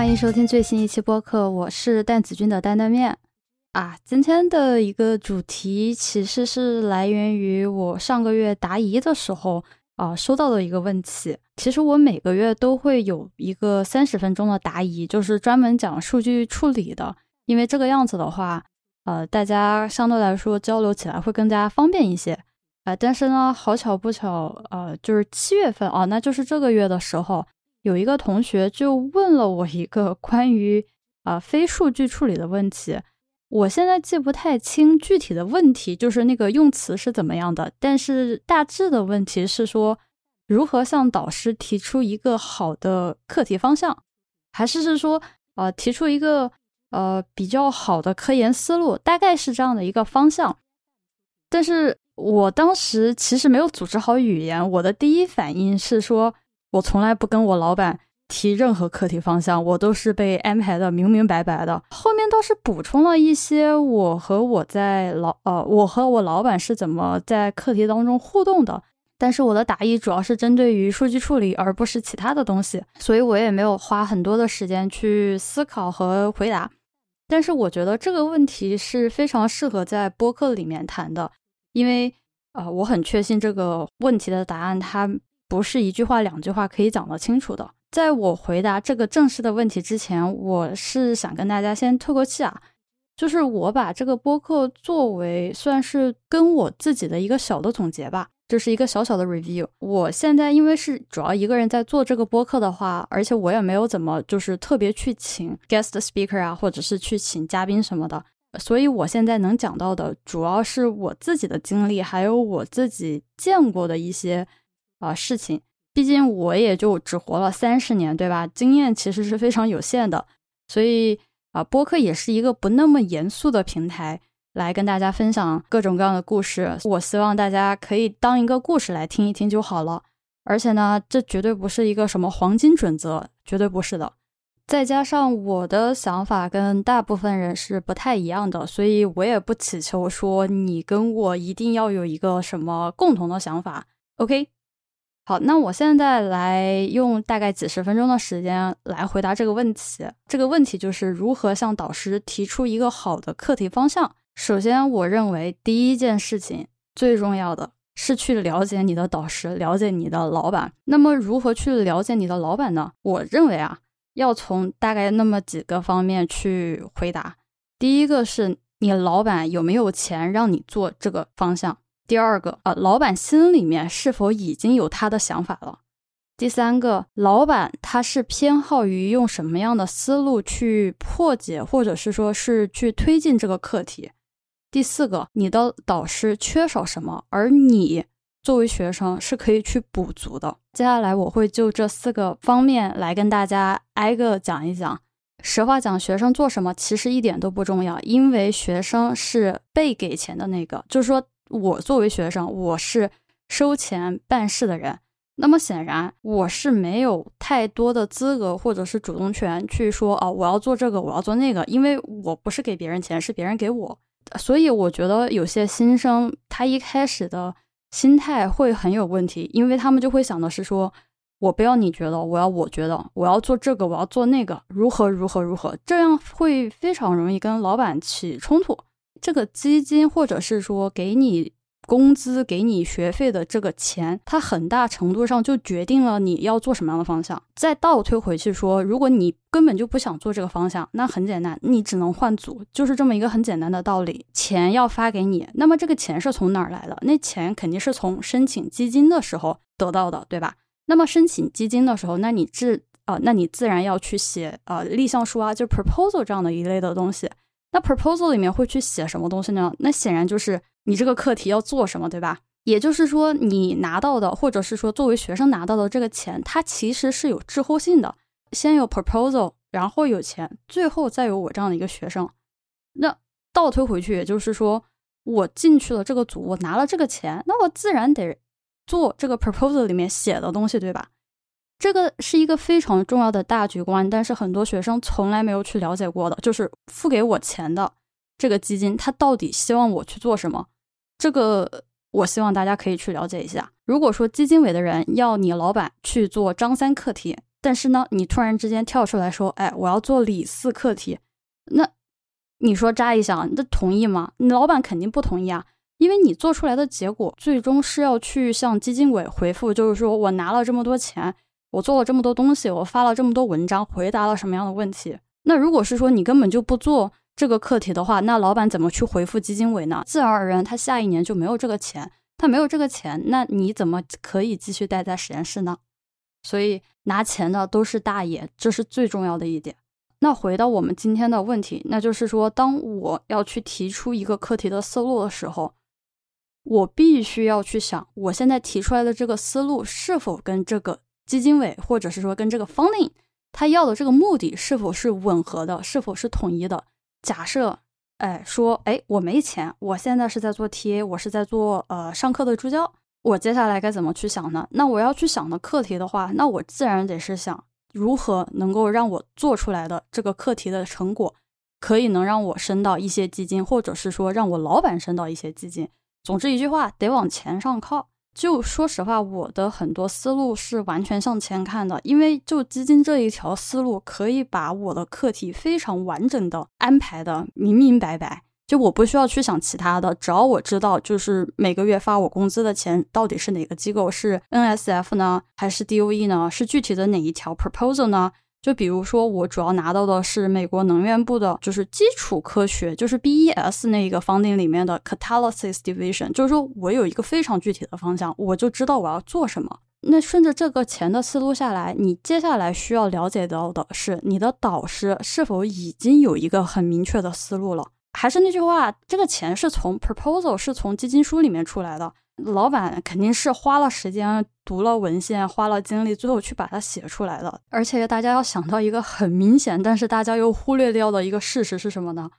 欢迎收听最新一期播客，我是蛋子君的担担面啊。今天的一个主题其实是来源于我上个月答疑的时候啊收到的一个问题。其实我每个月都会有一个三十分钟的答疑，就是专门讲数据处理的，因为这个样子的话，呃，大家相对来说交流起来会更加方便一些。啊，但是呢，好巧不巧，呃，就是七月份啊，那就是这个月的时候。有一个同学就问了我一个关于啊非数据处理的问题，我现在记不太清具体的问题，就是那个用词是怎么样的，但是大致的问题是说如何向导师提出一个好的课题方向，还是是说呃提出一个呃比较好的科研思路，大概是这样的一个方向。但是我当时其实没有组织好语言，我的第一反应是说。我从来不跟我老板提任何课题方向，我都是被安排的明明白白的。后面倒是补充了一些我和我在老呃，我和我老板是怎么在课题当中互动的。但是我的答疑主要是针对于数据处理，而不是其他的东西，所以我也没有花很多的时间去思考和回答。但是我觉得这个问题是非常适合在播客里面谈的，因为啊，我很确信这个问题的答案它。不是一句话、两句话可以讲得清楚的。在我回答这个正式的问题之前，我是想跟大家先透个气啊，就是我把这个播客作为算是跟我自己的一个小的总结吧，就是一个小小的 review。我现在因为是主要一个人在做这个播客的话，而且我也没有怎么就是特别去请 guest speaker 啊，或者是去请嘉宾什么的，所以我现在能讲到的主要是我自己的经历，还有我自己见过的一些。啊，事情，毕竟我也就只活了三十年，对吧？经验其实是非常有限的，所以啊，播客也是一个不那么严肃的平台，来跟大家分享各种各样的故事。我希望大家可以当一个故事来听一听就好了。而且呢，这绝对不是一个什么黄金准则，绝对不是的。再加上我的想法跟大部分人是不太一样的，所以我也不祈求说你跟我一定要有一个什么共同的想法。OK。好，那我现在来用大概几十分钟的时间来回答这个问题。这个问题就是如何向导师提出一个好的课题方向。首先，我认为第一件事情最重要的是去了解你的导师，了解你的老板。那么，如何去了解你的老板呢？我认为啊，要从大概那么几个方面去回答。第一个是你老板有没有钱让你做这个方向。第二个啊，老板心里面是否已经有他的想法了？第三个，老板他是偏好于用什么样的思路去破解，或者是说是去推进这个课题？第四个，你的导师缺少什么，而你作为学生是可以去补足的。接下来我会就这四个方面来跟大家挨个讲一讲。实话讲，学生做什么其实一点都不重要，因为学生是被给钱的那个，就是说。我作为学生，我是收钱办事的人，那么显然我是没有太多的资格或者是主动权去说哦，我要做这个，我要做那个，因为我不是给别人钱，是别人给我，所以我觉得有些新生他一开始的心态会很有问题，因为他们就会想的是说，我不要你觉得，我要我觉得，我要做这个，我要做那个，如何如何如何，这样会非常容易跟老板起冲突。这个基金，或者是说给你工资、给你学费的这个钱，它很大程度上就决定了你要做什么样的方向。再倒推回去说，如果你根本就不想做这个方向，那很简单，你只能换组，就是这么一个很简单的道理。钱要发给你，那么这个钱是从哪儿来的？那钱肯定是从申请基金的时候得到的，对吧？那么申请基金的时候，那你自啊，那你自然要去写呃立项书啊，就 proposal 这样的一类的东西。那 proposal 里面会去写什么东西呢？那显然就是你这个课题要做什么，对吧？也就是说，你拿到的，或者是说作为学生拿到的这个钱，它其实是有滞后性的。先有 proposal，然后有钱，最后再有我这样的一个学生。那倒推回去，也就是说，我进去了这个组，我拿了这个钱，那我自然得做这个 proposal 里面写的东西，对吧？这个是一个非常重要的大局观，但是很多学生从来没有去了解过的，就是付给我钱的这个基金，它到底希望我去做什么？这个我希望大家可以去了解一下。如果说基金委的人要你老板去做张三课题，但是呢，你突然之间跳出来说，哎，我要做李四课题，那你说扎一想，那同意吗？你老板肯定不同意啊，因为你做出来的结果最终是要去向基金委回复，就是说我拿了这么多钱，我做了这么多东西，我发了这么多文章，回答了什么样的问题？那如果是说你根本就不做。这个课题的话，那老板怎么去回复基金委呢？自然而然，他下一年就没有这个钱，他没有这个钱，那你怎么可以继续待在实验室呢？所以拿钱的都是大爷，这是最重要的一点。那回到我们今天的问题，那就是说，当我要去提出一个课题的思路的时候，我必须要去想，我现在提出来的这个思路是否跟这个基金委，或者是说跟这个 funding 他要的这个目的是否是吻合的，是否是统一的。假设，哎，说，哎，我没钱，我现在是在做 TA，我是在做呃上课的助教，我接下来该怎么去想呢？那我要去想的课题的话，那我自然得是想如何能够让我做出来的这个课题的成果，可以能让我升到一些基金，或者是说让我老板升到一些基金。总之一句话，得往钱上靠。就说实话，我的很多思路是完全向前看的，因为就基金这一条思路，可以把我的课题非常完整的安排的明明白白。就我不需要去想其他的，只要我知道，就是每个月发我工资的钱到底是哪个机构，是 NSF 呢，还是 DOE 呢？是具体的哪一条 proposal 呢？就比如说，我主要拿到的是美国能源部的，就是基础科学，就是 BES 那一个 funding 里面的 Catalysis Division，就是说我有一个非常具体的方向，我就知道我要做什么。那顺着这个钱的思路下来，你接下来需要了解到的是，你的导师是否已经有一个很明确的思路了？还是那句话，这个钱是从 proposal 是从基金书里面出来的。老板肯定是花了时间读了文献，花了精力，最后去把它写出来的。而且大家要想到一个很明显，但是大家又忽略掉的一个事实是什么呢？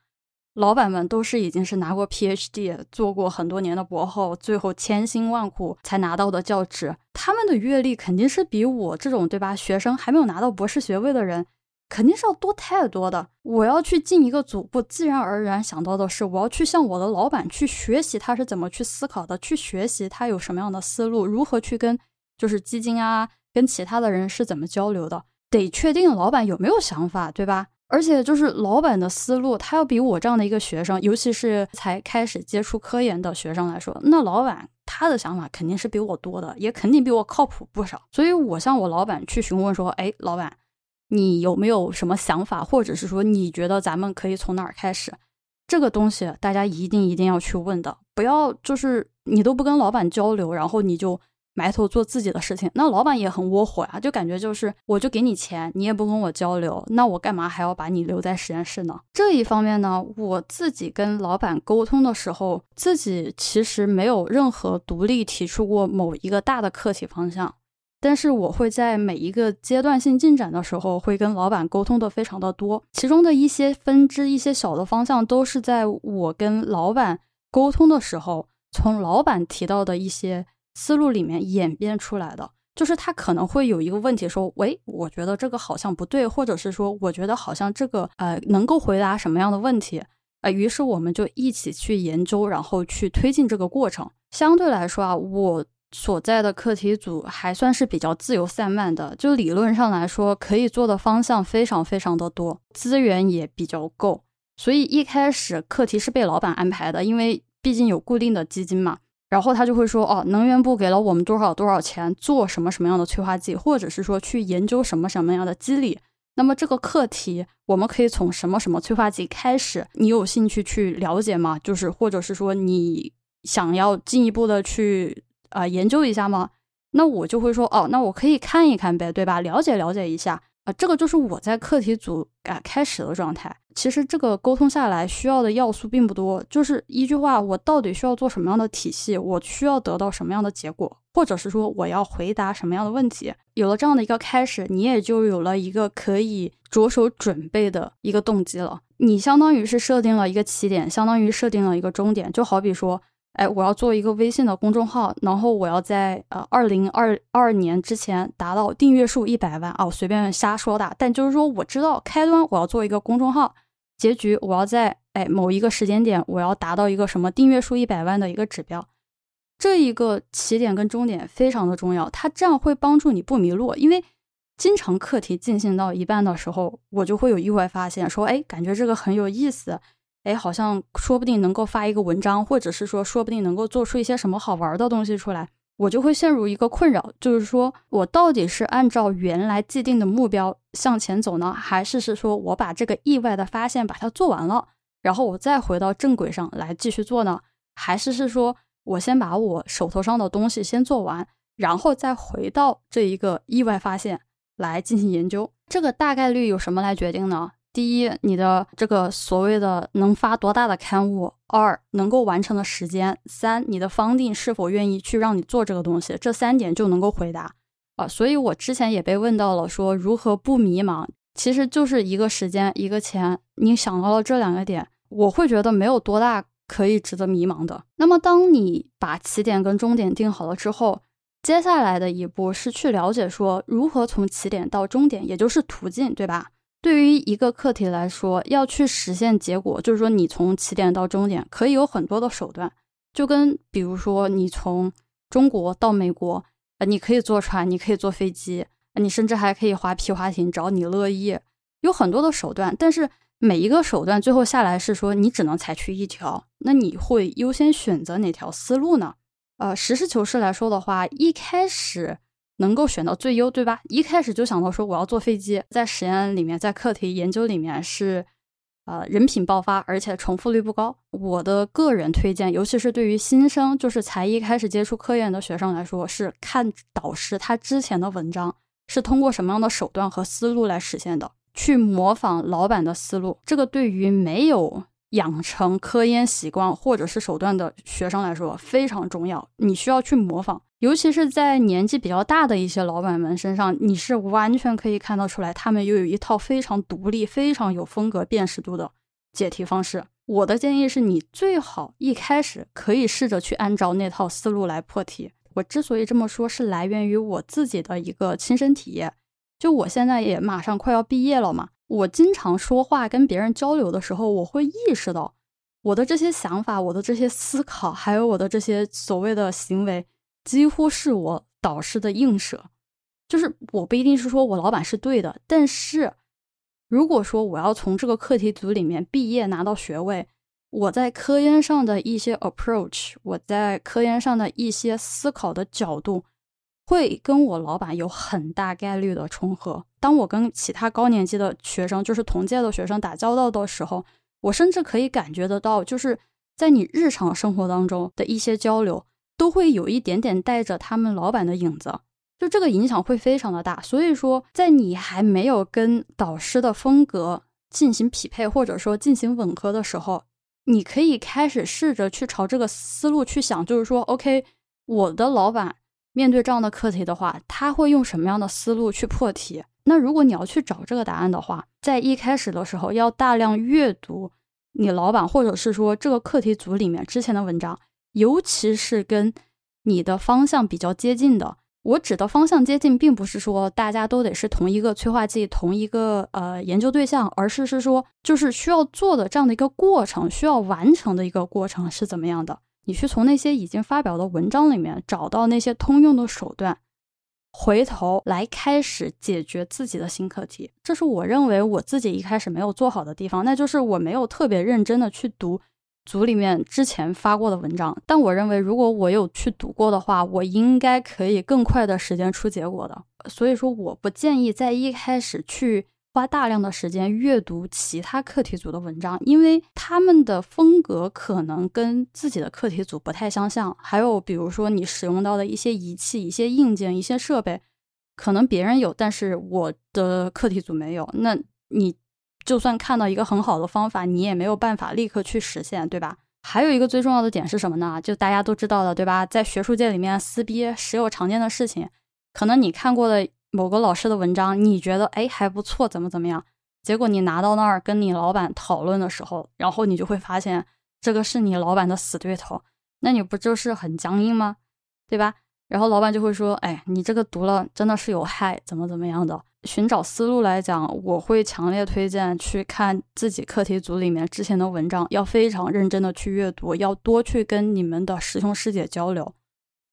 老板们都是已经是拿过 PhD，做过很多年的博后，最后千辛万苦才拿到的教职，他们的阅历肯定是比我这种对吧，学生还没有拿到博士学位的人。肯定是要多太多的。我要去进一个组，我自然而然想到的是，我要去向我的老板去学习他是怎么去思考的，去学习他有什么样的思路，如何去跟就是基金啊，跟其他的人是怎么交流的。得确定老板有没有想法，对吧？而且就是老板的思路，他要比我这样的一个学生，尤其是才开始接触科研的学生来说，那老板他的想法肯定是比我多的，也肯定比我靠谱不少。所以我向我老板去询问说，哎，老板。你有没有什么想法，或者是说你觉得咱们可以从哪儿开始？这个东西大家一定一定要去问的，不要就是你都不跟老板交流，然后你就埋头做自己的事情，那老板也很窝火呀，就感觉就是我就给你钱，你也不跟我交流，那我干嘛还要把你留在实验室呢？这一方面呢，我自己跟老板沟通的时候，自己其实没有任何独立提出过某一个大的课题方向。但是我会在每一个阶段性进展的时候，会跟老板沟通的非常的多，其中的一些分支、一些小的方向，都是在我跟老板沟通的时候，从老板提到的一些思路里面演变出来的。就是他可能会有一个问题，说：“喂，我觉得这个好像不对，或者是说，我觉得好像这个呃能够回答什么样的问题？”呃，于是我们就一起去研究，然后去推进这个过程。相对来说啊，我。所在的课题组还算是比较自由散漫的，就理论上来说，可以做的方向非常非常的多，资源也比较够。所以一开始课题是被老板安排的，因为毕竟有固定的基金嘛。然后他就会说，哦，能源部给了我们多少多少钱，做什么什么样的催化剂，或者是说去研究什么什么样的机理。那么这个课题我们可以从什么什么催化剂开始？你有兴趣去了解吗？就是或者是说你想要进一步的去。啊，研究一下吗？那我就会说，哦，那我可以看一看呗，对吧？了解了解一下啊，这个就是我在课题组啊开始的状态。其实这个沟通下来需要的要素并不多，就是一句话，我到底需要做什么样的体系，我需要得到什么样的结果，或者是说我要回答什么样的问题。有了这样的一个开始，你也就有了一个可以着手准备的一个动机了。你相当于是设定了一个起点，相当于设定了一个终点，就好比说。哎，我要做一个微信的公众号，然后我要在呃二零二二年之前达到订阅数一百万啊，我随便瞎说的。但就是说，我知道开端我要做一个公众号，结局我要在哎某一个时间点我要达到一个什么订阅数一百万的一个指标。这一个起点跟终点非常的重要，它这样会帮助你不迷路，因为经常课题进行到一半的时候，我就会有意外发现，说，哎，感觉这个很有意思，哎，好像说不定能够发一个文章，或者是说，说不定能够做出一些什么好玩的东西出来，我就会陷入一个困扰，就是说我到底是按照原来既定的目标向前走呢，还是是说我把这个意外的发现把它做完了，然后我再回到正轨上来继续做呢？还是是说我先把我手头上的东西先做完，然后再回到这一个意外发现来进行研究？这个大概率有什么来决定呢？第一，你的这个所谓的能发多大的刊物；二，能够完成的时间；三，你的方定是否愿意去让你做这个东西。这三点就能够回答啊。所以我之前也被问到了，说如何不迷茫？其实就是一个时间，一个钱。你想到了这两个点，我会觉得没有多大。可以值得迷茫的。那么，当你把起点跟终点定好了之后，接下来的一步是去了解说如何从起点到终点，也就是途径，对吧？对于一个课题来说，要去实现结果，就是说你从起点到终点可以有很多的手段，就跟比如说你从中国到美国，呃，你可以坐船，你可以坐飞机，你甚至还可以划皮划艇，只要你乐意，有很多的手段，但是。每一个手段最后下来是说你只能采取一条，那你会优先选择哪条思路呢？呃，实事求是来说的话，一开始能够选到最优，对吧？一开始就想到说我要坐飞机，在实验里面，在课题研究里面是，呃，人品爆发，而且重复率不高。我的个人推荐，尤其是对于新生，就是才一开始接触科研的学生来说，是看导师他之前的文章是通过什么样的手段和思路来实现的。去模仿老板的思路，这个对于没有养成科研习惯或者是手段的学生来说非常重要。你需要去模仿，尤其是在年纪比较大的一些老板们身上，你是完全可以看得出来，他们又有一套非常独立、非常有风格辨识度的解题方式。我的建议是你最好一开始可以试着去按照那套思路来破题。我之所以这么说，是来源于我自己的一个亲身体验。就我现在也马上快要毕业了嘛，我经常说话跟别人交流的时候，我会意识到我的这些想法、我的这些思考，还有我的这些所谓的行为，几乎是我导师的映射。就是我不一定是说我老板是对的，但是如果说我要从这个课题组里面毕业拿到学位，我在科研上的一些 approach，我在科研上的一些思考的角度。会跟我老板有很大概率的重合。当我跟其他高年级的学生，就是同届的学生打交道的时候，我甚至可以感觉得到，就是在你日常生活当中的一些交流，都会有一点点带着他们老板的影子，就这个影响会非常的大。所以说，在你还没有跟导师的风格进行匹配，或者说进行吻合的时候，你可以开始试着去朝这个思路去想，就是说，OK，我的老板。面对这样的课题的话，他会用什么样的思路去破题？那如果你要去找这个答案的话，在一开始的时候要大量阅读你老板或者是说这个课题组里面之前的文章，尤其是跟你的方向比较接近的。我指的方向接近，并不是说大家都得是同一个催化剂、同一个呃研究对象，而是是说就是需要做的这样的一个过程，需要完成的一个过程是怎么样的？你去从那些已经发表的文章里面找到那些通用的手段，回头来开始解决自己的新课题。这是我认为我自己一开始没有做好的地方，那就是我没有特别认真的去读组里面之前发过的文章。但我认为，如果我有去读过的话，我应该可以更快的时间出结果的。所以说，我不建议在一开始去。花大量的时间阅读其他课题组的文章，因为他们的风格可能跟自己的课题组不太相像。还有，比如说你使用到的一些仪器、一些硬件、一些设备，可能别人有，但是我的课题组没有。那你就算看到一个很好的方法，你也没有办法立刻去实现，对吧？还有一个最重要的点是什么呢？就大家都知道的，对吧？在学术界里面撕逼时有常见的事情，可能你看过的。某个老师的文章，你觉得哎还不错，怎么怎么样？结果你拿到那儿跟你老板讨论的时候，然后你就会发现这个是你老板的死对头，那你不就是很僵硬吗？对吧？然后老板就会说，哎，你这个读了真的是有害，怎么怎么样的？寻找思路来讲，我会强烈推荐去看自己课题组里面之前的文章，要非常认真的去阅读，要多去跟你们的师兄师姐交流。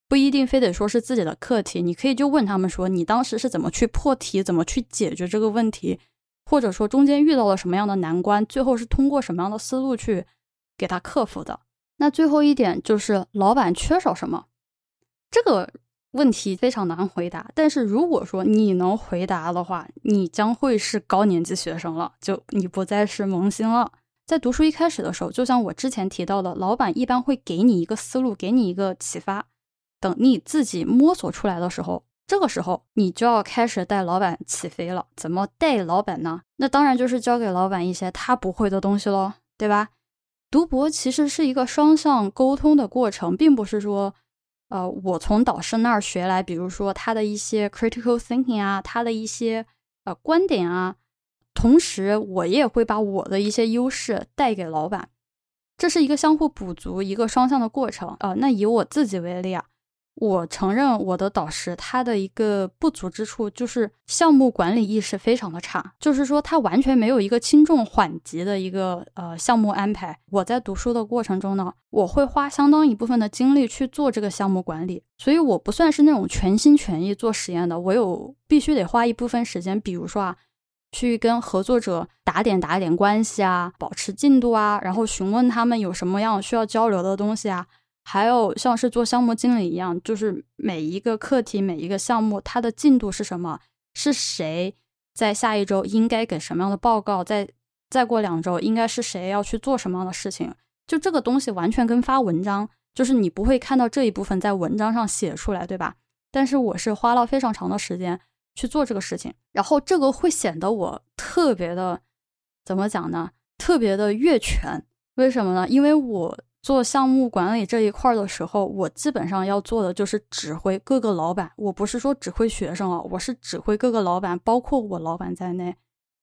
不一定非得说是自己的课题，你可以就问他们说，你当时是怎么去破题，怎么去解决这个问题，或者说中间遇到了什么样的难关，最后是通过什么样的思路去给他克服的。那最后一点就是老板缺少什么，这个问题非常难回答。但是如果说你能回答的话，你将会是高年级学生了，就你不再是萌新了。在读书一开始的时候，就像我之前提到的，老板一般会给你一个思路，给你一个启发。等你自己摸索出来的时候，这个时候你就要开始带老板起飞了。怎么带老板呢？那当然就是教给老板一些他不会的东西喽，对吧？读博其实是一个双向沟通的过程，并不是说，呃，我从导师那儿学来，比如说他的一些 critical thinking 啊，他的一些呃观点啊，同时我也会把我的一些优势带给老板，这是一个相互补足、一个双向的过程啊。那以我自己为例啊。我承认我的导师他的一个不足之处就是项目管理意识非常的差，就是说他完全没有一个轻重缓急的一个呃项目安排。我在读书的过程中呢，我会花相当一部分的精力去做这个项目管理，所以我不算是那种全心全意做实验的。我有必须得花一部分时间，比如说啊，去跟合作者打点打点关系啊，保持进度啊，然后询问他们有什么样需要交流的东西啊。还有像是做项目经理一样，就是每一个课题、每一个项目，它的进度是什么？是谁在下一周应该给什么样的报告？再再过两周，应该是谁要去做什么样的事情？就这个东西完全跟发文章，就是你不会看到这一部分在文章上写出来，对吧？但是我是花了非常长的时间去做这个事情，然后这个会显得我特别的，怎么讲呢？特别的越权。为什么呢？因为我。做项目管理这一块的时候，我基本上要做的就是指挥各个老板。我不是说指挥学生啊，我是指挥各个老板，包括我老板在内。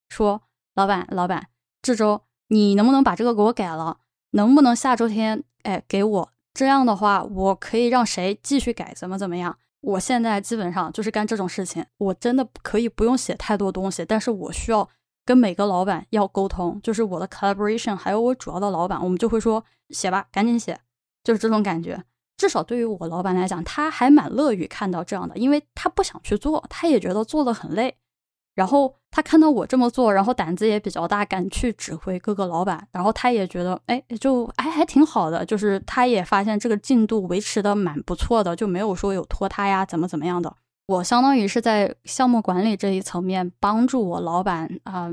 说老板，老板，这周你能不能把这个给我改了？能不能下周天，哎，给我？这样的话，我可以让谁继续改？怎么怎么样？我现在基本上就是干这种事情。我真的可以不用写太多东西，但是我需要。跟每个老板要沟通，就是我的 collaboration，还有我主要的老板，我们就会说写吧，赶紧写，就是这种感觉。至少对于我老板来讲，他还蛮乐于看到这样的，因为他不想去做，他也觉得做的很累。然后他看到我这么做，然后胆子也比较大，敢去指挥各个老板。然后他也觉得，哎，就哎还挺好的，就是他也发现这个进度维持的蛮不错的，就没有说有拖沓呀，怎么怎么样的。我相当于是在项目管理这一层面帮助我老板啊，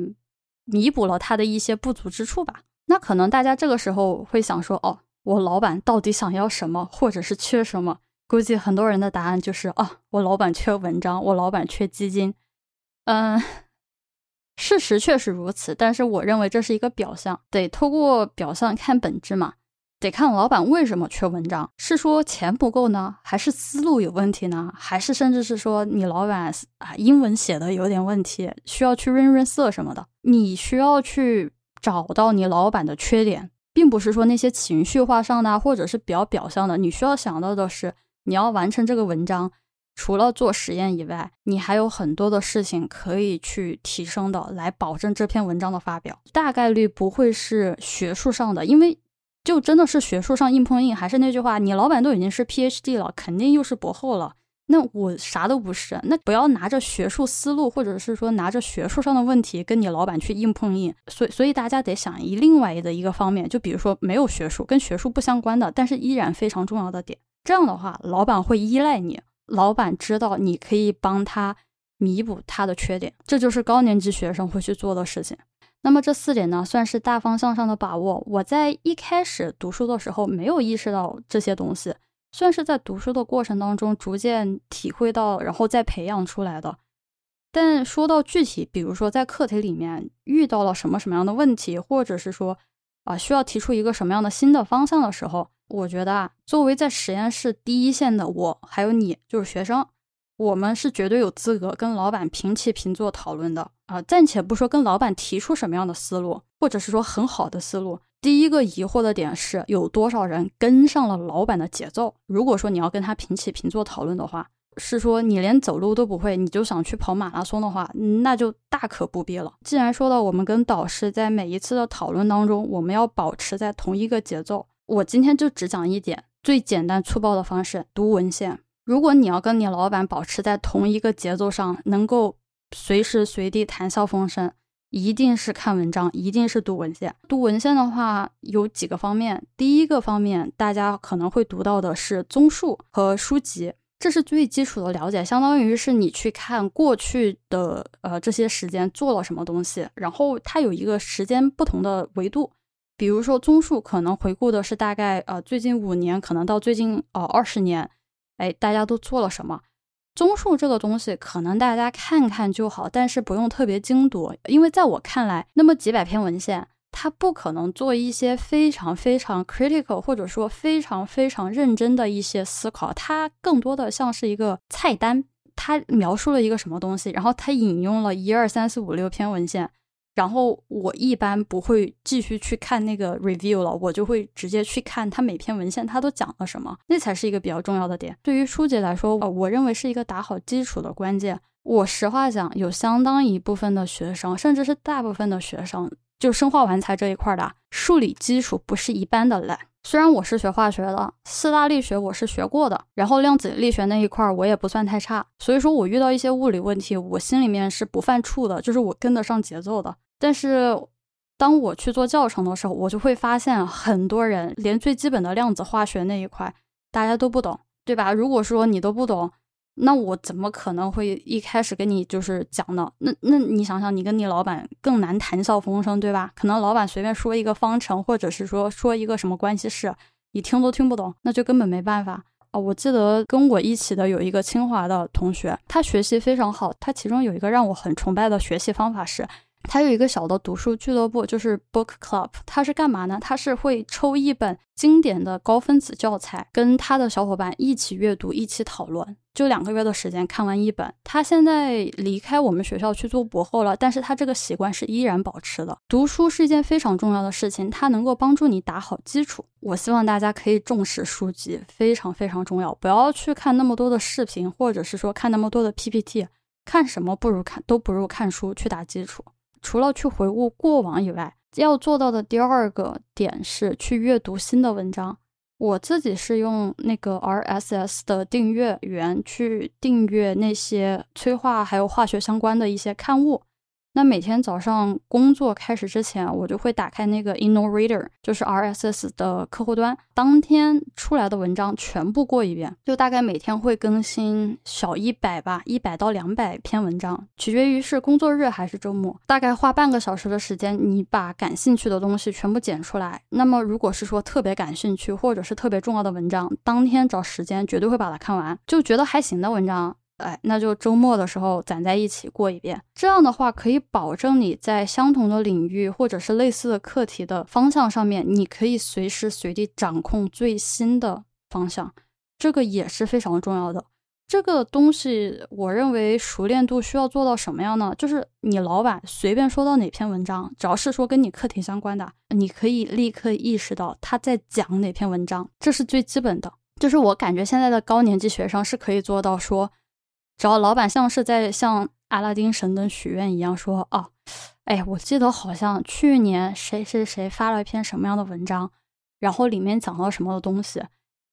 弥补了他的一些不足之处吧。那可能大家这个时候会想说，哦，我老板到底想要什么，或者是缺什么？估计很多人的答案就是，哦，我老板缺文章，我老板缺基金。嗯，事实确实如此，但是我认为这是一个表象，得透过表象看本质嘛。得看老板为什么缺文章，是说钱不够呢，还是思路有问题呢，还是甚至是说你老板啊英文写的有点问题，需要去润润色什么的。你需要去找到你老板的缺点，并不是说那些情绪化上的或者是比较表象的。你需要想到的是，你要完成这个文章，除了做实验以外，你还有很多的事情可以去提升的，来保证这篇文章的发表。大概率不会是学术上的，因为。就真的是学术上硬碰硬，还是那句话，你老板都已经是 PhD 了，肯定又是博后了。那我啥都不是，那不要拿着学术思路，或者是说拿着学术上的问题跟你老板去硬碰硬。所以，所以大家得想一另外的一个方面，就比如说没有学术，跟学术不相关的，但是依然非常重要的点。这样的话，老板会依赖你，老板知道你可以帮他弥补他的缺点，这就是高年级学生会去做的事情。那么这四点呢，算是大方向上的把握。我在一开始读书的时候没有意识到这些东西，算是在读书的过程当中逐渐体会到，然后再培养出来的。但说到具体，比如说在课题里面遇到了什么什么样的问题，或者是说啊需要提出一个什么样的新的方向的时候，我觉得啊，作为在实验室第一线的我，还有你，就是学生。我们是绝对有资格跟老板平起平坐讨论的啊！暂且不说跟老板提出什么样的思路，或者是说很好的思路。第一个疑惑的点是，有多少人跟上了老板的节奏？如果说你要跟他平起平坐讨论的话，是说你连走路都不会，你就想去跑马拉松的话，那就大可不必了。既然说到我们跟导师在每一次的讨论当中，我们要保持在同一个节奏，我今天就只讲一点。最简单粗暴的方式，读文献。如果你要跟你老板保持在同一个节奏上，能够随时随地谈笑风生，一定是看文章，一定是读文献。读文献的话，有几个方面。第一个方面，大家可能会读到的是综述和书籍，这是最基础的了解，相当于是你去看过去的呃这些时间做了什么东西，然后它有一个时间不同的维度。比如说综述可能回顾的是大概呃最近五年，可能到最近呃二十年，哎大家都做了什么？综述这个东西可能大家看看就好，但是不用特别精读，因为在我看来，那么几百篇文献，它不可能做一些非常非常 critical 或者说非常非常认真的一些思考，它更多的像是一个菜单，它描述了一个什么东西，然后它引用了一二三四五六篇文献。然后我一般不会继续去看那个 review 了，我就会直接去看他每篇文献他都讲了什么，那才是一个比较重要的点。对于初级来说，呃，我认为是一个打好基础的关键。我实话讲，有相当一部分的学生，甚至是大部分的学生，就生化完材这一块的数理基础不是一般的烂。虽然我是学化学的，四大力学我是学过的，然后量子力学那一块我也不算太差，所以说我遇到一些物理问题，我心里面是不犯怵的，就是我跟得上节奏的。但是当我去做教程的时候，我就会发现很多人连最基本的量子化学那一块大家都不懂，对吧？如果说你都不懂，那我怎么可能会一开始跟你就是讲呢？那那你想想，你跟你老板更难谈笑风生，对吧？可能老板随便说一个方程，或者是说说一个什么关系式，你听都听不懂，那就根本没办法啊！我记得跟我一起的有一个清华的同学，他学习非常好，他其中有一个让我很崇拜的学习方法是。他有一个小的读书俱乐部，就是 Book Club。他是干嘛呢？他是会抽一本经典的高分子教材，跟他的小伙伴一起阅读，一起讨论。就两个月的时间看完一本。他现在离开我们学校去做博后了，但是他这个习惯是依然保持的。读书是一件非常重要的事情，它能够帮助你打好基础。我希望大家可以重视书籍，非常非常重要。不要去看那么多的视频，或者是说看那么多的 PPT，看什么不如看，都不如看书去打基础。除了去回顾过往以外，要做到的第二个点是去阅读新的文章。我自己是用那个 RSS 的订阅源去订阅那些催化还有化学相关的一些刊物。那每天早上工作开始之前，我就会打开那个 InnoReader，就是 RSS 的客户端，当天出来的文章全部过一遍，就大概每天会更新小一百吧，一百到两百篇文章，取决于是工作日还是周末。大概花半个小时的时间，你把感兴趣的东西全部剪出来。那么如果是说特别感兴趣或者是特别重要的文章，当天找时间绝对会把它看完。就觉得还行的文章。哎，那就周末的时候攒在一起过一遍，这样的话可以保证你在相同的领域或者是类似的课题的方向上面，你可以随时随地掌控最新的方向，这个也是非常重要的。这个东西，我认为熟练度需要做到什么样呢？就是你老板随便说到哪篇文章，只要是说跟你课题相关的，你可以立刻意识到他在讲哪篇文章，这是最基本的。就是我感觉现在的高年级学生是可以做到说。只要老板像是在向阿拉丁神灯许愿一样说哦，哎，我记得好像去年谁谁谁发了一篇什么样的文章，然后里面讲到什么的东西，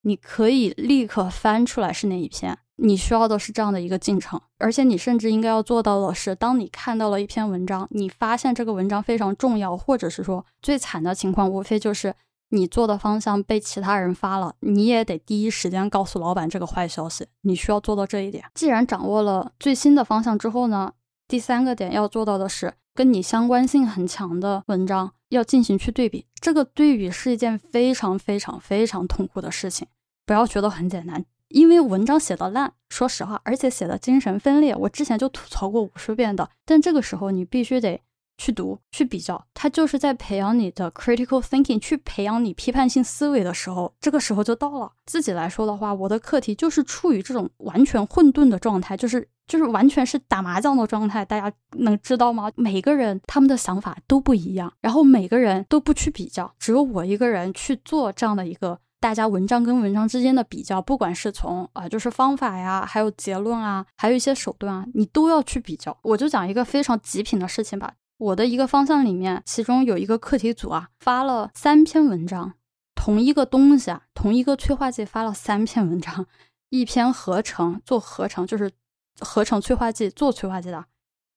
你可以立刻翻出来是哪一篇。你需要的是这样的一个进程，而且你甚至应该要做到的是，当你看到了一篇文章，你发现这个文章非常重要，或者是说最惨的情况，无非就是。你做的方向被其他人发了，你也得第一时间告诉老板这个坏消息。你需要做到这一点。既然掌握了最新的方向之后呢，第三个点要做到的是，跟你相关性很强的文章要进行去对比。这个对比是一件非常非常非常痛苦的事情。不要觉得很简单，因为文章写的烂，说实话，而且写的精神分裂，我之前就吐槽过无数遍的。但这个时候你必须得。去读，去比较，它就是在培养你的 critical thinking，去培养你批判性思维的时候，这个时候就到了。自己来说的话，我的课题就是处于这种完全混沌的状态，就是就是完全是打麻将的状态。大家能知道吗？每个人他们的想法都不一样，然后每个人都不去比较，只有我一个人去做这样的一个大家文章跟文章之间的比较，不管是从啊就是方法呀，还有结论啊，还有一些手段啊，你都要去比较。我就讲一个非常极品的事情吧。我的一个方向里面，其中有一个课题组啊，发了三篇文章，同一个东西啊，同一个催化剂发了三篇文章，一篇合成做合成就是合成催化剂做催化剂的，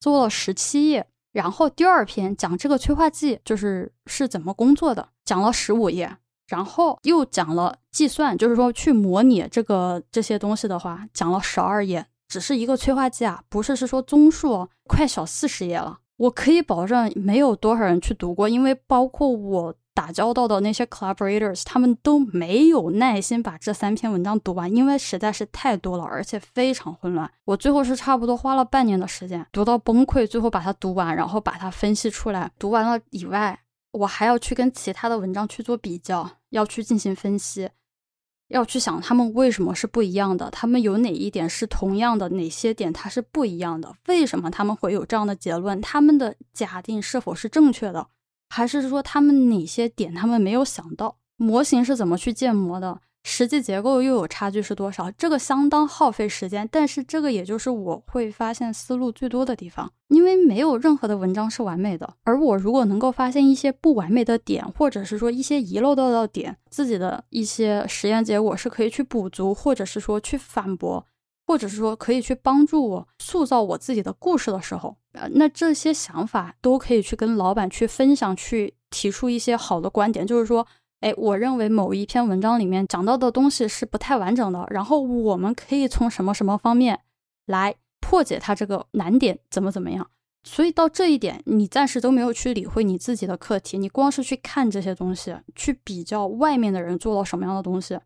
做了十七页，然后第二篇讲这个催化剂就是是怎么工作的，讲了十五页，然后又讲了计算，就是说去模拟这个这些东西的话，讲了十二页，只是一个催化剂啊，不是是说综述，快小四十页了。我可以保证没有多少人去读过，因为包括我打交道的那些 collaborators，他们都没有耐心把这三篇文章读完，因为实在是太多了，而且非常混乱。我最后是差不多花了半年的时间读到崩溃，最后把它读完，然后把它分析出来。读完了以外，我还要去跟其他的文章去做比较，要去进行分析。要去想他们为什么是不一样的，他们有哪一点是同样的，哪些点它是不一样的？为什么他们会有这样的结论？他们的假定是否是正确的？还是说他们哪些点他们没有想到？模型是怎么去建模的？实际结构又有差距是多少？这个相当耗费时间，但是这个也就是我会发现思路最多的地方，因为没有任何的文章是完美的。而我如果能够发现一些不完美的点，或者是说一些遗漏到的点，自己的一些实验结果是可以去补足，或者是说去反驳，或者是说可以去帮助我塑造我自己的故事的时候，呃，那这些想法都可以去跟老板去分享，去提出一些好的观点，就是说。哎，我认为某一篇文章里面讲到的东西是不太完整的，然后我们可以从什么什么方面来破解它这个难点，怎么怎么样？所以到这一点，你暂时都没有去理会你自己的课题，你光是去看这些东西，去比较外面的人做到什么样的东西。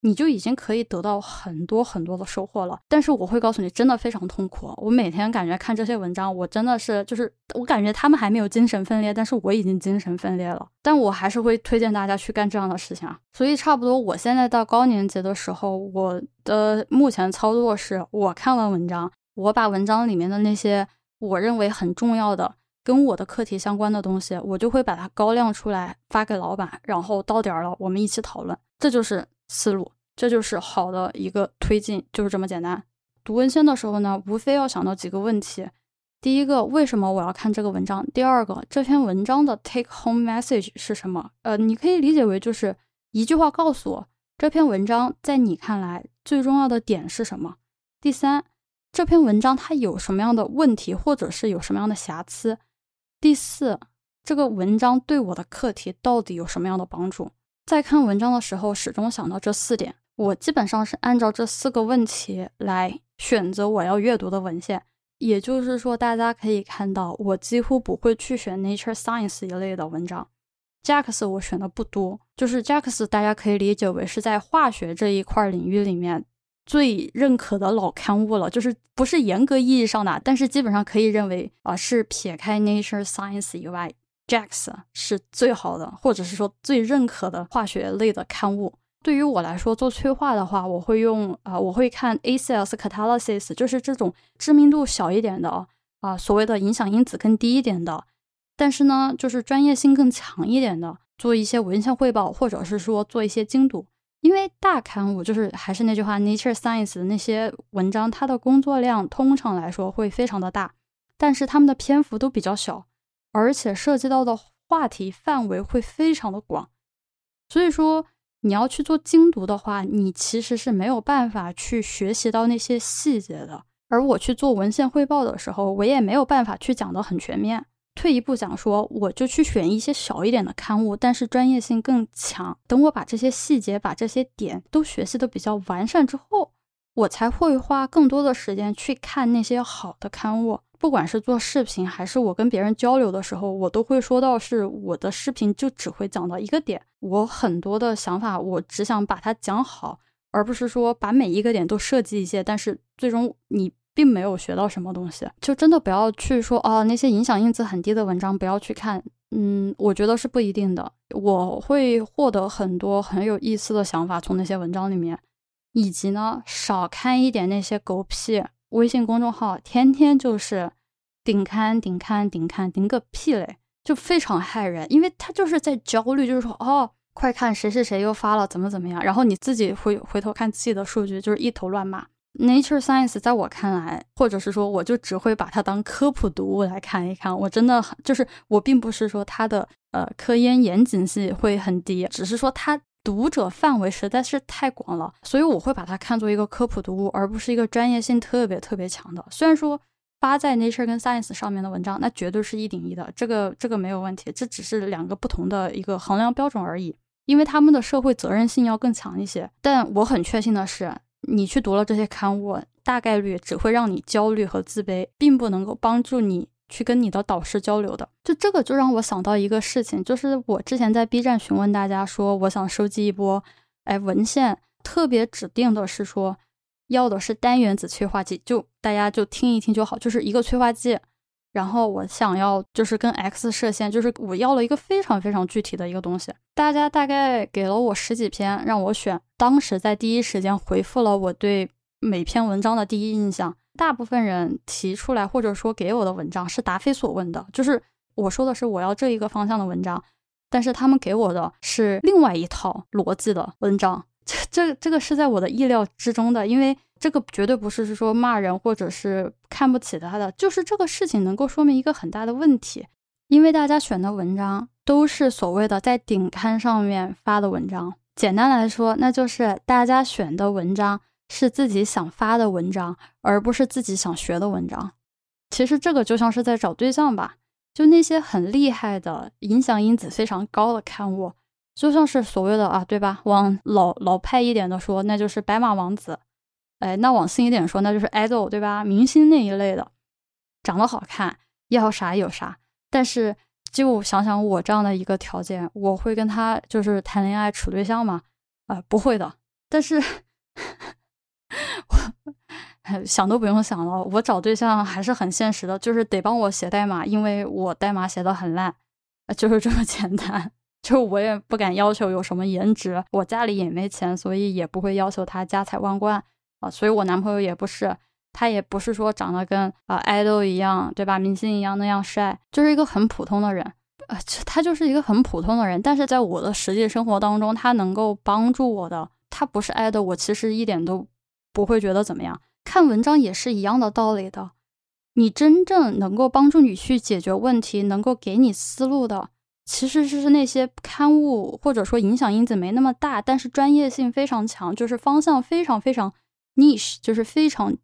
你就已经可以得到很多很多的收获了，但是我会告诉你，真的非常痛苦。我每天感觉看这些文章，我真的是就是我感觉他们还没有精神分裂，但是我已经精神分裂了。但我还是会推荐大家去干这样的事情啊。所以差不多，我现在到高年级的时候，我的目前操作是我看完文章，我把文章里面的那些我认为很重要的跟我的课题相关的东西，我就会把它高亮出来发给老板，然后到点儿了，我们一起讨论。这就是。思路，这就是好的一个推进，就是这么简单。读文献的时候呢，无非要想到几个问题：第一个，为什么我要看这个文章？第二个，这篇文章的 take home message 是什么？呃，你可以理解为就是一句话告诉我，这篇文章在你看来最重要的点是什么？第三，这篇文章它有什么样的问题，或者是有什么样的瑕疵？第四，这个文章对我的课题到底有什么样的帮助？在看文章的时候，始终想到这四点。我基本上是按照这四个问题来选择我要阅读的文献。也就是说，大家可以看到，我几乎不会去选 Nature Science 一类的文章。JACS 我选的不多，就是 JACS 大家可以理解为是在化学这一块领域里面最认可的老刊物了，就是不是严格意义上的，但是基本上可以认为啊，是撇开 Nature Science 以外。JACS 是最好的，或者是说最认可的化学类的刊物。对于我来说，做催化的话，我会用啊，我会看 ACS Catalysis，就是这种知名度小一点的啊，所谓的影响因子更低一点的，但是呢，就是专业性更强一点的，做一些文献汇报，或者是说做一些精读。因为大刊物就是还是那句话，Nature Science 的那些文章，它的工作量通常来说会非常的大，但是他们的篇幅都比较小。而且涉及到的话题范围会非常的广，所以说你要去做精读的话，你其实是没有办法去学习到那些细节的。而我去做文献汇报的时候，我也没有办法去讲的很全面。退一步讲说，我就去选一些小一点的刊物，但是专业性更强。等我把这些细节、把这些点都学习的比较完善之后，我才会花更多的时间去看那些好的刊物。不管是做视频还是我跟别人交流的时候，我都会说到是我的视频就只会讲到一个点，我很多的想法我只想把它讲好，而不是说把每一个点都设计一些，但是最终你并没有学到什么东西，就真的不要去说哦那些影响因子很低的文章不要去看，嗯，我觉得是不一定的，我会获得很多很有意思的想法从那些文章里面，以及呢少看一点那些狗屁。微信公众号天天就是顶刊顶刊顶刊顶个屁嘞，就非常害人，因为他就是在焦虑，就是说哦，快看谁是谁又发了怎么怎么样，然后你自己回回头看自己的数据，就是一头乱骂。Nature Science 在我看来，或者是说我就只会把它当科普读物来看一看，我真的就是我并不是说它的呃科研严谨性会很低，只是说它。读者范围实在是太广了，所以我会把它看作一个科普读物，而不是一个专业性特别特别强的。虽然说发在 Nature 跟 Science 上面的文章，那绝对是一顶一的，这个这个没有问题，这只是两个不同的一个衡量标准而已，因为他们的社会责任性要更强一些。但我很确信的是，你去读了这些刊物，大概率只会让你焦虑和自卑，并不能够帮助你。去跟你的导师交流的，就这个就让我想到一个事情，就是我之前在 B 站询问大家说，我想收集一波，哎，文献特别指定的是说，要的是单原子催化剂，就大家就听一听就好，就是一个催化剂，然后我想要就是跟 X 射线，就是我要了一个非常非常具体的一个东西，大家大概给了我十几篇让我选，当时在第一时间回复了我对每篇文章的第一印象。大部分人提出来或者说给我的文章是答非所问的，就是我说的是我要这一个方向的文章，但是他们给我的是另外一套逻辑的文章，这这这个是在我的意料之中的，因为这个绝对不是是说骂人或者是看不起他的，就是这个事情能够说明一个很大的问题，因为大家选的文章都是所谓的在顶刊上面发的文章，简单来说，那就是大家选的文章。是自己想发的文章，而不是自己想学的文章。其实这个就像是在找对象吧，就那些很厉害的、影响因子非常高的刊物，就像是所谓的啊，对吧？往老老派一点的说，那就是白马王子；哎，那往新一点说，那就是 idol，对吧？明星那一类的，长得好看，要啥有啥。但是就想想我这样的一个条件，我会跟他就是谈恋爱、处对象吗？啊，不会的。但是。我 想都不用想了，我找对象还是很现实的，就是得帮我写代码，因为我代码写的很烂，就是这么简单。就我也不敢要求有什么颜值，我家里也没钱，所以也不会要求他家财万贯啊。所以我男朋友也不是，他也不是说长得跟啊 idol 一样，对吧？明星一样那样帅，就是一个很普通的人啊，他就是一个很普通的人。但是在我的实际生活当中，他能够帮助我的，他不是 idol，我其实一点都。不会觉得怎么样？看文章也是一样的道理的。你真正能够帮助你去解决问题，能够给你思路的，其实是那些刊物或者说影响因子没那么大，但是专业性非常强，就是方向非常非常 niche，就是非常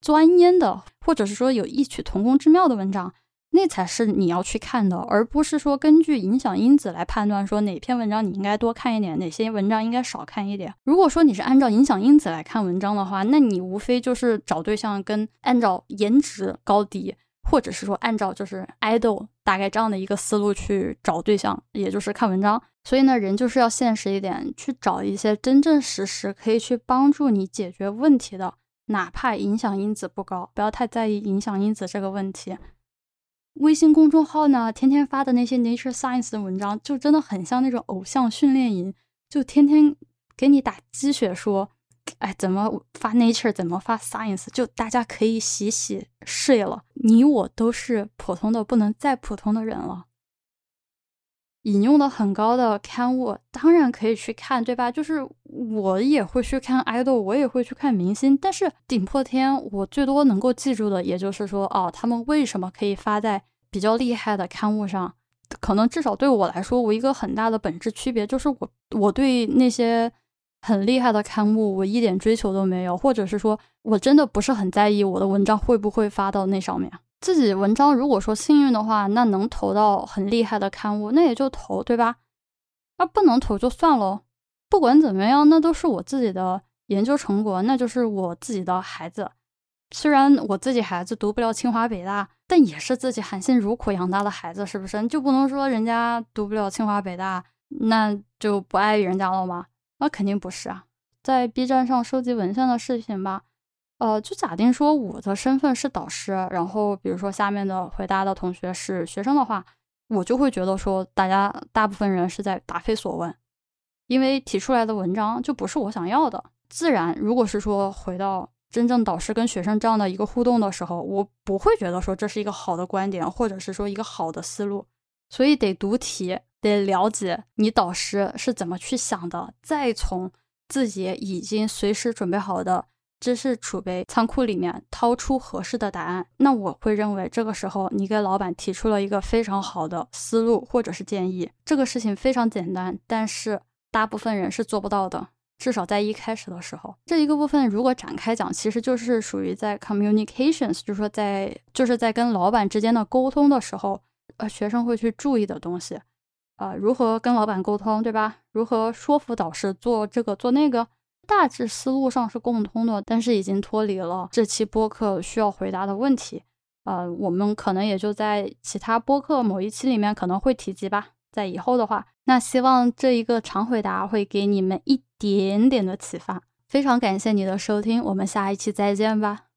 钻研的，或者是说有异曲同工之妙的文章。那才是你要去看的，而不是说根据影响因子来判断说哪篇文章你应该多看一点，哪些文章应该少看一点。如果说你是按照影响因子来看文章的话，那你无非就是找对象跟按照颜值高低，或者是说按照就是爱豆大概这样的一个思路去找对象，也就是看文章。所以呢，人就是要现实一点，去找一些真正实时可以去帮助你解决问题的，哪怕影响因子不高，不要太在意影响因子这个问题。微信公众号呢，天天发的那些 Nature Science 的文章，就真的很像那种偶像训练营，就天天给你打鸡血，说，哎，怎么发 Nature，怎么发 Science，就大家可以洗洗睡了。你我都是普通的不能再普通的人了。引用的很高的刊物，当然可以去看，对吧？就是我也会去看 idol，我也会去看明星，但是顶破天，我最多能够记住的，也就是说，哦，他们为什么可以发在比较厉害的刊物上？可能至少对我来说，我一个很大的本质区别就是，我我对那些很厉害的刊物，我一点追求都没有，或者是说我真的不是很在意我的文章会不会发到那上面。自己文章如果说幸运的话，那能投到很厉害的刊物，那也就投，对吧？那不能投就算喽。不管怎么样，那都是我自己的研究成果，那就是我自己的孩子。虽然我自己孩子读不了清华北大，但也是自己含辛茹苦养大的孩子，是不是？就不能说人家读不了清华北大，那就不爱人家了吗？那肯定不是啊。在 B 站上收集文献的视频吧。呃，就假定说我的身份是导师，然后比如说下面的回答的同学是学生的话，我就会觉得说大家大部分人是在答非所问，因为提出来的文章就不是我想要的。自然，如果是说回到真正导师跟学生这样的一个互动的时候，我不会觉得说这是一个好的观点，或者是说一个好的思路。所以得读题，得了解你导师是怎么去想的，再从自己已经随时准备好的。知识储备仓库里面掏出合适的答案，那我会认为这个时候你给老板提出了一个非常好的思路或者是建议。这个事情非常简单，但是大部分人是做不到的。至少在一开始的时候，这一个部分如果展开讲，其实就是属于在 communications，就是说在就是在跟老板之间的沟通的时候，呃，学生会去注意的东西，啊，如何跟老板沟通，对吧？如何说服导师做这个做那个，大致思路上是共通的，但是已经脱离了这期播客需要回答的问题，呃，我们可能也就在其他播客某一期里面可能会提及吧。在以后的话，那希望这一个长回答会给你们一点点的启发。非常感谢你的收听，我们下一期再见吧。